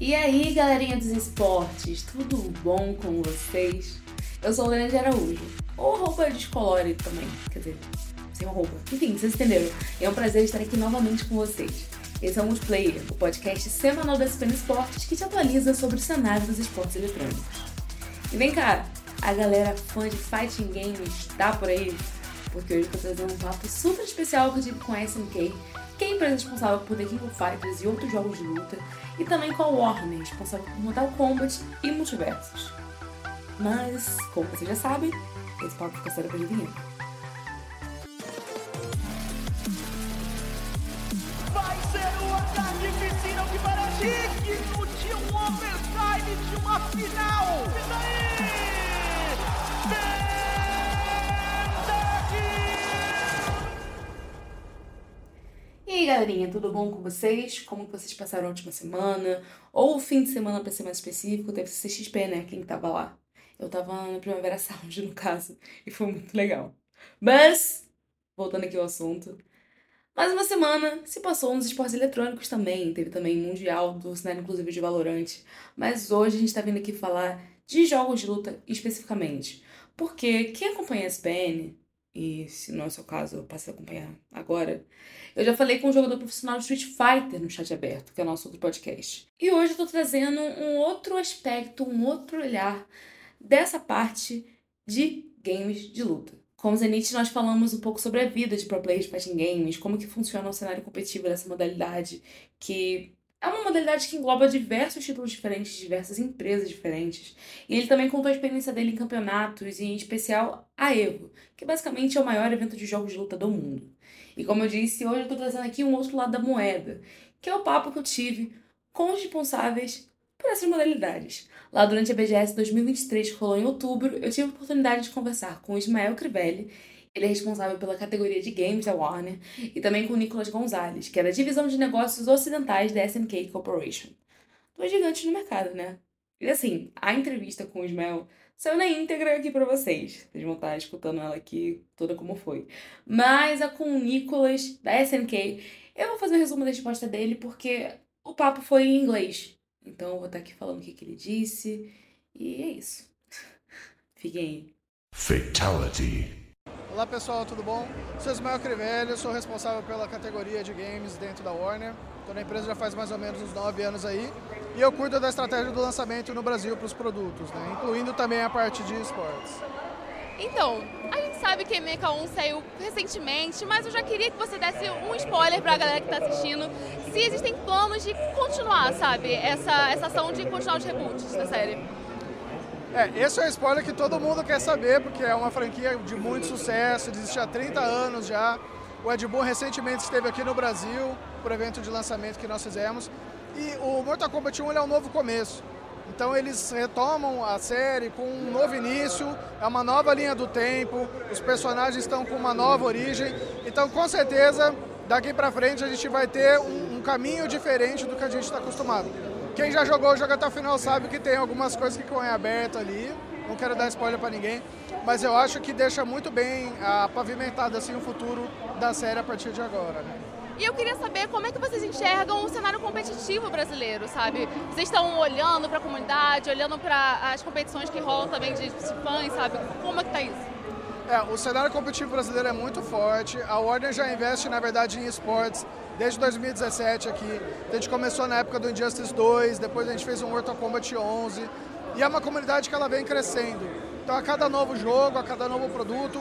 E aí, galerinha dos esportes, tudo bom com vocês? Eu sou Lena de Araújo, ou roupa descolore também, quer dizer, sem roupa. Enfim, vocês entenderam. É um prazer estar aqui novamente com vocês. Esse é o Multiplayer, o podcast semanal da SPN Esportes que te atualiza sobre o cenário dos esportes eletrônicos. E vem cá, a galera fã de fighting games tá por aí? Porque hoje eu tô trazendo um papo super especial com a SNK, que é a empresa responsável por The King of Fighters e outros jogos de luta, e também com a Warner, responsável por Mortal Kombat e Multiversos. Mas, como você já sabe, esse papo fica sério pra vinheta. Vai ser o ataque piscina que parece digno de um overtime de uma final. E daí? E galerinha, tudo bom com vocês? Como que vocês passaram a última semana? Ou o fim de semana pra ser mais específico, teve CXP, né? Quem tava lá? Eu tava na Primavera Sound, no caso, e foi muito legal. Mas, voltando aqui ao assunto, mais uma semana se passou nos esportes eletrônicos também. Teve também Mundial do cenário inclusive de Valorant. Mas hoje a gente tá vindo aqui falar de jogos de luta especificamente. Porque quem acompanha a SPN, e se não é o seu caso, eu passei a acompanhar agora, eu já falei com um jogador profissional de Street Fighter no chat aberto, que é o nosso outro podcast. E hoje eu tô trazendo um outro aspecto, um outro olhar dessa parte de games de luta. Com o Zenith, nós falamos um pouco sobre a vida de pro players de fighting games, como que funciona o cenário competitivo dessa modalidade, que é uma modalidade que engloba diversos títulos diferentes, diversas empresas diferentes. E ele também contou a experiência dele em campeonatos, e em especial a EVO, que basicamente é o maior evento de jogos de luta do mundo. E como eu disse, hoje eu tô trazendo aqui um outro lado da moeda, que é o papo que eu tive com os responsáveis por essas modalidades. Lá durante a BGS 2023, que rolou em outubro, eu tive a oportunidade de conversar com o Ismael Crivelli, ele é responsável pela categoria de games da Warner, e também com o Nicolas Gonzalez, que é da divisão de negócios ocidentais da SNK Corporation. Dois gigantes no mercado, né? E assim, a entrevista com o Ismael saiu na íntegra aqui para vocês. Vocês vão estar escutando ela aqui toda como foi. Mas a com o Nicolas, da SNK, eu vou fazer um resumo da resposta dele porque o papo foi em inglês. Então eu vou estar aqui falando o que, que ele disse. E é isso. Fiquem aí. Fatality. Olá pessoal, tudo bom? Sou Ismael Crivelli, sou responsável pela categoria de games dentro da Warner. Estou na empresa já faz mais ou menos uns 9 anos aí e eu cuido da estratégia do lançamento no Brasil para os produtos, né? incluindo também a parte de esportes. Então, a gente sabe que MK1 saiu recentemente, mas eu já queria que você desse um spoiler para a galera que está assistindo, se existem planos de continuar, sabe, essa, essa ação de continuar os reboots da série. É, esse é o spoiler que todo mundo quer saber, porque é uma franquia de muito sucesso, existe há 30 anos já. O Ed Boon recentemente esteve aqui no Brasil, por evento de lançamento que nós fizemos. E o Mortal Kombat 1 é um novo começo. Então eles retomam a série com um novo início, é uma nova linha do tempo, os personagens estão com uma nova origem. Então com certeza daqui pra frente a gente vai ter um, um caminho diferente do que a gente está acostumado. Quem já jogou, joga até o final, sabe que tem algumas coisas que ficam em aberto ali. Não quero dar spoiler para ninguém, mas eu acho que deixa muito bem a pavimentado assim o futuro da série a partir de agora, né? E eu queria saber como é que vocês enxergam o cenário competitivo brasileiro, sabe? Vocês estão olhando para a comunidade, olhando para as competições que rolam também de fãs, sabe? Como é que tá isso? É, o cenário competitivo brasileiro é muito forte. A Warner já investe, na verdade, em esportes desde 2017 aqui. A gente começou na época do Injustice 2, depois a gente fez um Mortal Kombat 11. E é uma comunidade que ela vem crescendo. Então, a cada novo jogo, a cada novo produto,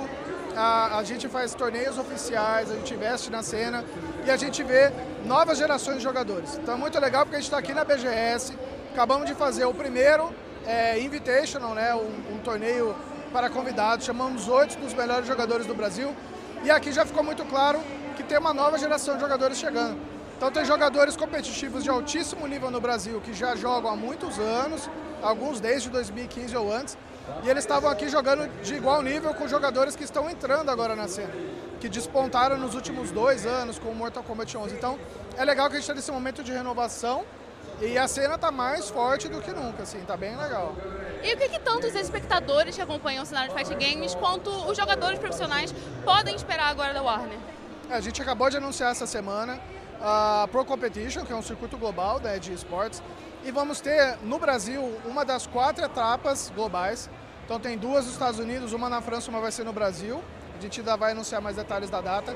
a, a gente faz torneios oficiais, a gente investe na cena e a gente vê novas gerações de jogadores. Então, é muito legal porque a gente está aqui na BGS, acabamos de fazer o primeiro é, Invitational, né, um, um torneio para convidados, chamamos oito dos melhores jogadores do Brasil. E aqui já ficou muito claro que tem uma nova geração de jogadores chegando. Então tem jogadores competitivos de altíssimo nível no Brasil que já jogam há muitos anos, alguns desde 2015 ou antes, e eles estavam aqui jogando de igual nível com jogadores que estão entrando agora na cena, que despontaram nos últimos dois anos com o Mortal Kombat 11. Então é legal que a gente está nesse momento de renovação e a cena está mais forte do que nunca, assim, tá bem legal. E o que, que tanto os espectadores que acompanham o cenário de Fight Games quanto os jogadores profissionais podem esperar agora da Warner? É, a gente acabou de anunciar essa semana a Pro Competition, que é um circuito global né, de esportes, e vamos ter no Brasil uma das quatro etapas globais. Então tem duas nos Estados Unidos, uma na França, uma vai ser no Brasil. A gente ainda vai anunciar mais detalhes da data.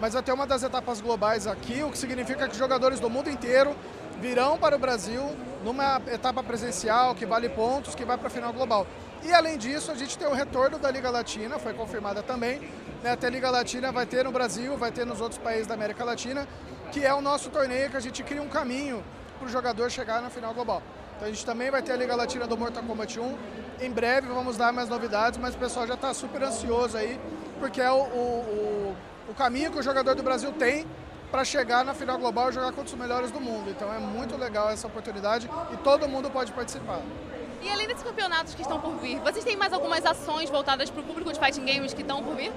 Mas vai ter uma das etapas globais aqui, o que significa que jogadores do mundo inteiro virão para o Brasil numa etapa presencial que vale pontos, que vai para a final global. E além disso, a gente tem o retorno da Liga Latina, foi confirmada também. Né? Até a Liga Latina vai ter no Brasil, vai ter nos outros países da América Latina, que é o nosso torneio que a gente cria um caminho para o jogador chegar na final global. Então a gente também vai ter a Liga Latina do Mortal Kombat 1. Em breve vamos dar mais novidades, mas o pessoal já está super ansioso aí, porque é o, o, o caminho que o jogador do Brasil tem para chegar na final global e jogar contra os melhores do mundo. Então é muito legal essa oportunidade e todo mundo pode participar. E além desses campeonatos que estão por vir, vocês têm mais algumas ações voltadas para o público de fighting games que estão por vir?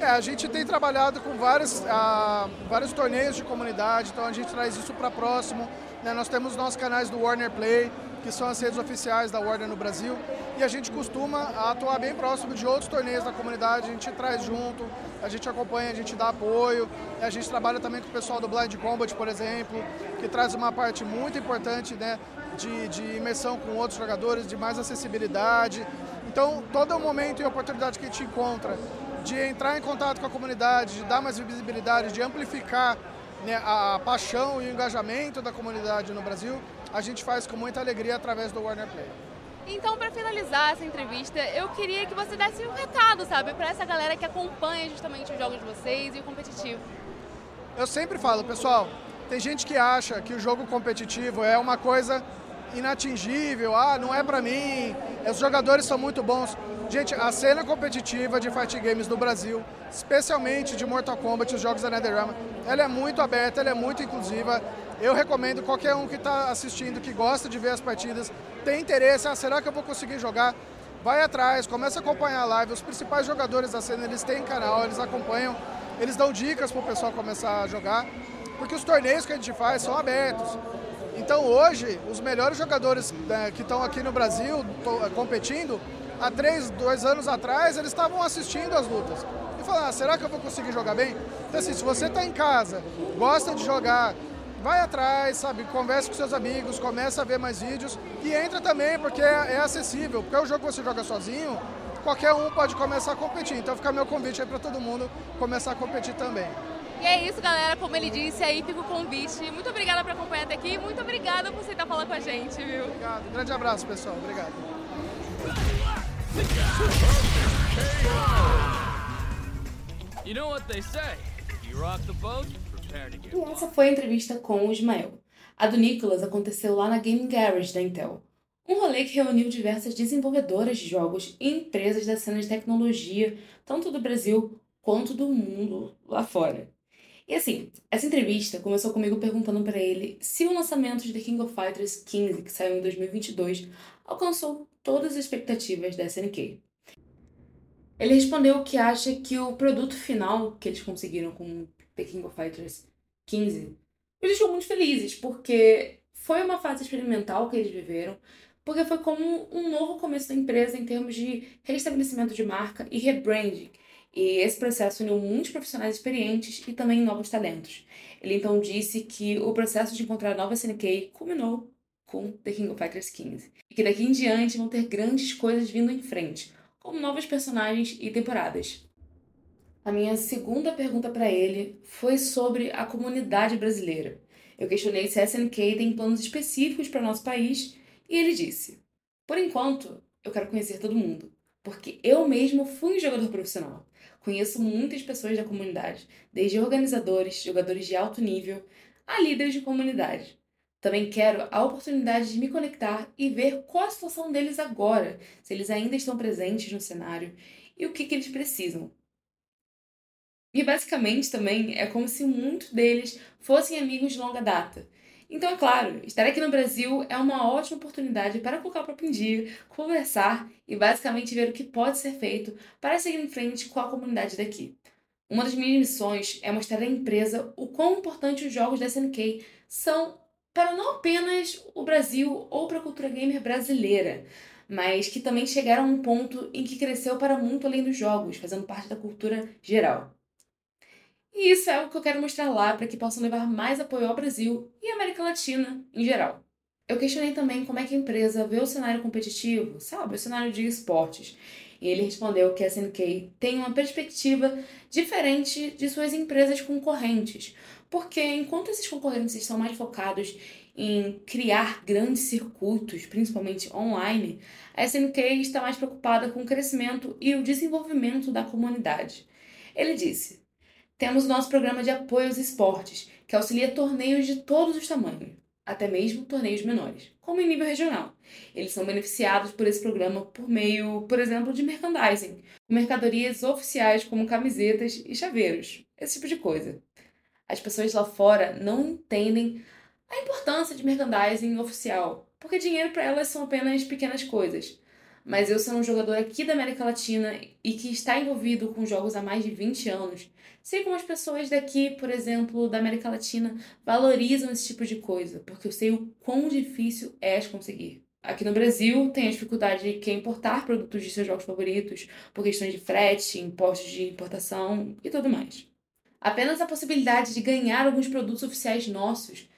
É, a gente tem trabalhado com vários, ah, vários torneios de comunidade, então a gente traz isso para próximo. Né? Nós temos nossos canais do Warner Play, que são as redes oficiais da Warner no Brasil, e a gente costuma atuar bem próximo de outros torneios da comunidade, a gente traz junto, a gente acompanha, a gente dá apoio, a gente trabalha também com o pessoal do Blind Combat, por exemplo, que traz uma parte muito importante né, de, de imersão com outros jogadores, de mais acessibilidade. Então, todo o momento e oportunidade que a gente encontra de entrar em contato com a comunidade, de dar mais visibilidade, de amplificar né, a paixão e o engajamento da comunidade no Brasil, a gente faz com muita alegria através do Warner Play. Então, para finalizar essa entrevista, eu queria que você desse um recado, sabe, para essa galera que acompanha justamente os jogos de vocês e o competitivo. Eu sempre falo, pessoal, tem gente que acha que o jogo competitivo é uma coisa inatingível, ah, não é para mim, os jogadores são muito bons. Gente, a cena competitiva de fight games no Brasil, especialmente de Mortal Kombat, os jogos da NetherRealm, ela é muito aberta, ela é muito inclusiva. Eu recomendo qualquer um que está assistindo, que gosta de ver as partidas, tem interesse, ah, será que eu vou conseguir jogar? Vai atrás, começa a acompanhar a live. Os principais jogadores da cena, eles têm canal, eles acompanham, eles dão dicas para o pessoal começar a jogar, porque os torneios que a gente faz são abertos. Então hoje, os melhores jogadores né, que estão aqui no Brasil competindo, há três, dois anos atrás, eles estavam assistindo as lutas. E falaram, ah, será que eu vou conseguir jogar bem? Então assim, se você está em casa, gosta de jogar, vai atrás, sabe, converse com seus amigos, começa a ver mais vídeos e entra também, porque é, é acessível, porque é um jogo que você joga sozinho, qualquer um pode começar a competir. Então fica meu convite aí para todo mundo começar a competir também. E é isso, galera. Como ele disse, aí fica o convite. Muito obrigada por acompanhar até aqui. Muito obrigada por aceitar falar com a gente, viu? Obrigado. Um grande abraço, pessoal. Obrigado. You know what they say. You rock the boat, E essa foi a entrevista com o Ismael. A do Nicholas aconteceu lá na Game Garage da Intel. Um rolê que reuniu diversas desenvolvedoras de jogos e empresas da cena de tecnologia, tanto do Brasil quanto do mundo lá fora. E assim, essa entrevista começou comigo perguntando para ele se o lançamento de The King of Fighters 15, que saiu em 2022, alcançou todas as expectativas da SNK. Ele respondeu que acha que o produto final que eles conseguiram com The King of Fighters 15 os deixou muito felizes, porque foi uma fase experimental que eles viveram, porque foi como um novo começo da empresa em termos de restabelecimento de marca e rebranding. E esse processo uniu muitos profissionais experientes e também novos talentos. Ele então disse que o processo de encontrar a nova SNK culminou com The King of Fighters 15. E que daqui em diante vão ter grandes coisas vindo em frente, como novos personagens e temporadas. A minha segunda pergunta para ele foi sobre a comunidade brasileira. Eu questionei se a SNK tem planos específicos para nosso país e ele disse: Por enquanto, eu quero conhecer todo mundo, porque eu mesmo fui um jogador profissional. Conheço muitas pessoas da comunidade, desde organizadores, jogadores de alto nível, a líderes de comunidade. Também quero a oportunidade de me conectar e ver qual a situação deles agora, se eles ainda estão presentes no cenário e o que, que eles precisam. E basicamente também é como se muitos deles fossem amigos de longa data. Então, é claro, estar aqui no Brasil é uma ótima oportunidade para colocar o papo em dia, conversar e basicamente ver o que pode ser feito para seguir em frente com a comunidade daqui. Uma das minhas missões é mostrar à empresa o quão importante os jogos da SNK são para não apenas o Brasil ou para a cultura gamer brasileira, mas que também chegaram a um ponto em que cresceu para muito além dos jogos, fazendo parte da cultura geral. E isso é algo que eu quero mostrar lá para que possam levar mais apoio ao Brasil e à América Latina em geral. Eu questionei também como é que a empresa vê o cenário competitivo, sabe, o cenário de esportes. E ele respondeu que a SNK tem uma perspectiva diferente de suas empresas concorrentes, porque enquanto esses concorrentes estão mais focados em criar grandes circuitos, principalmente online, a SNK está mais preocupada com o crescimento e o desenvolvimento da comunidade. Ele disse: temos nosso programa de apoio aos esportes, que auxilia torneios de todos os tamanhos, até mesmo torneios menores, como em nível regional. Eles são beneficiados por esse programa por meio, por exemplo, de merchandising, mercadorias oficiais como camisetas e chaveiros, esse tipo de coisa. As pessoas lá fora não entendem a importância de merchandising oficial, porque dinheiro para elas são apenas pequenas coisas. Mas eu sou um jogador aqui da América Latina e que está envolvido com jogos há mais de 20 anos, sei como as pessoas daqui, por exemplo, da América Latina, valorizam esse tipo de coisa, porque eu sei o quão difícil é de conseguir. Aqui no Brasil, tem a dificuldade de quem importar produtos de seus jogos favoritos, por questões de frete, impostos de importação e tudo mais. Apenas a possibilidade de ganhar alguns produtos oficiais nossos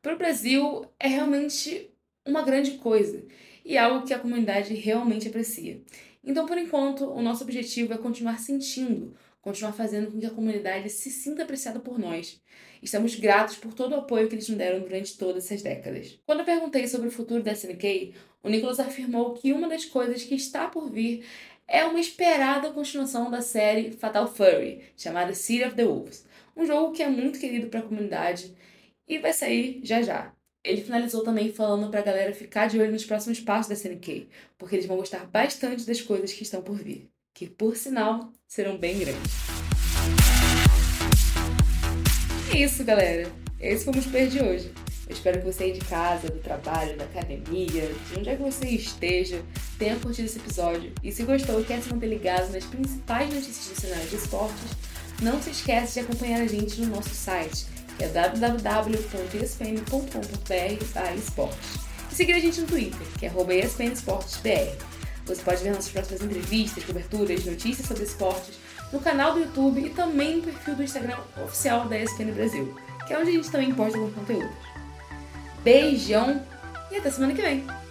para o Brasil é realmente uma grande coisa e algo que a comunidade realmente aprecia. Então, por enquanto, o nosso objetivo é continuar sentindo continuar fazendo com que a comunidade se sinta apreciada por nós. Estamos gratos por todo o apoio que eles nos deram durante todas essas décadas. Quando eu perguntei sobre o futuro da SNK, o Nicholas afirmou que uma das coisas que está por vir é uma esperada continuação da série Fatal Fury, chamada City of the Wolves, um jogo que é muito querido para a comunidade e vai sair já já. Ele finalizou também falando para a galera ficar de olho nos próximos passos da SNK, porque eles vão gostar bastante das coisas que estão por vir que por sinal serão bem grandes. É isso, galera. Esse foi o Multiplayer de hoje. Eu espero que você aí de casa, do trabalho, da academia, de onde é que você esteja, tenha curtido esse episódio. E se gostou e quer se manter ligado nas principais notícias do cenário de esportes, não se esqueça de acompanhar a gente no nosso site, é www.espn.com.br esportes. E seguir a gente no Twitter, que é espnesportesbr. Você pode ver nossas próximas entrevistas, coberturas, notícias sobre esportes no canal do YouTube e também no perfil do Instagram oficial da ESPN Brasil, que é onde a gente também posta alguns conteúdos. Beijão e até semana que vem!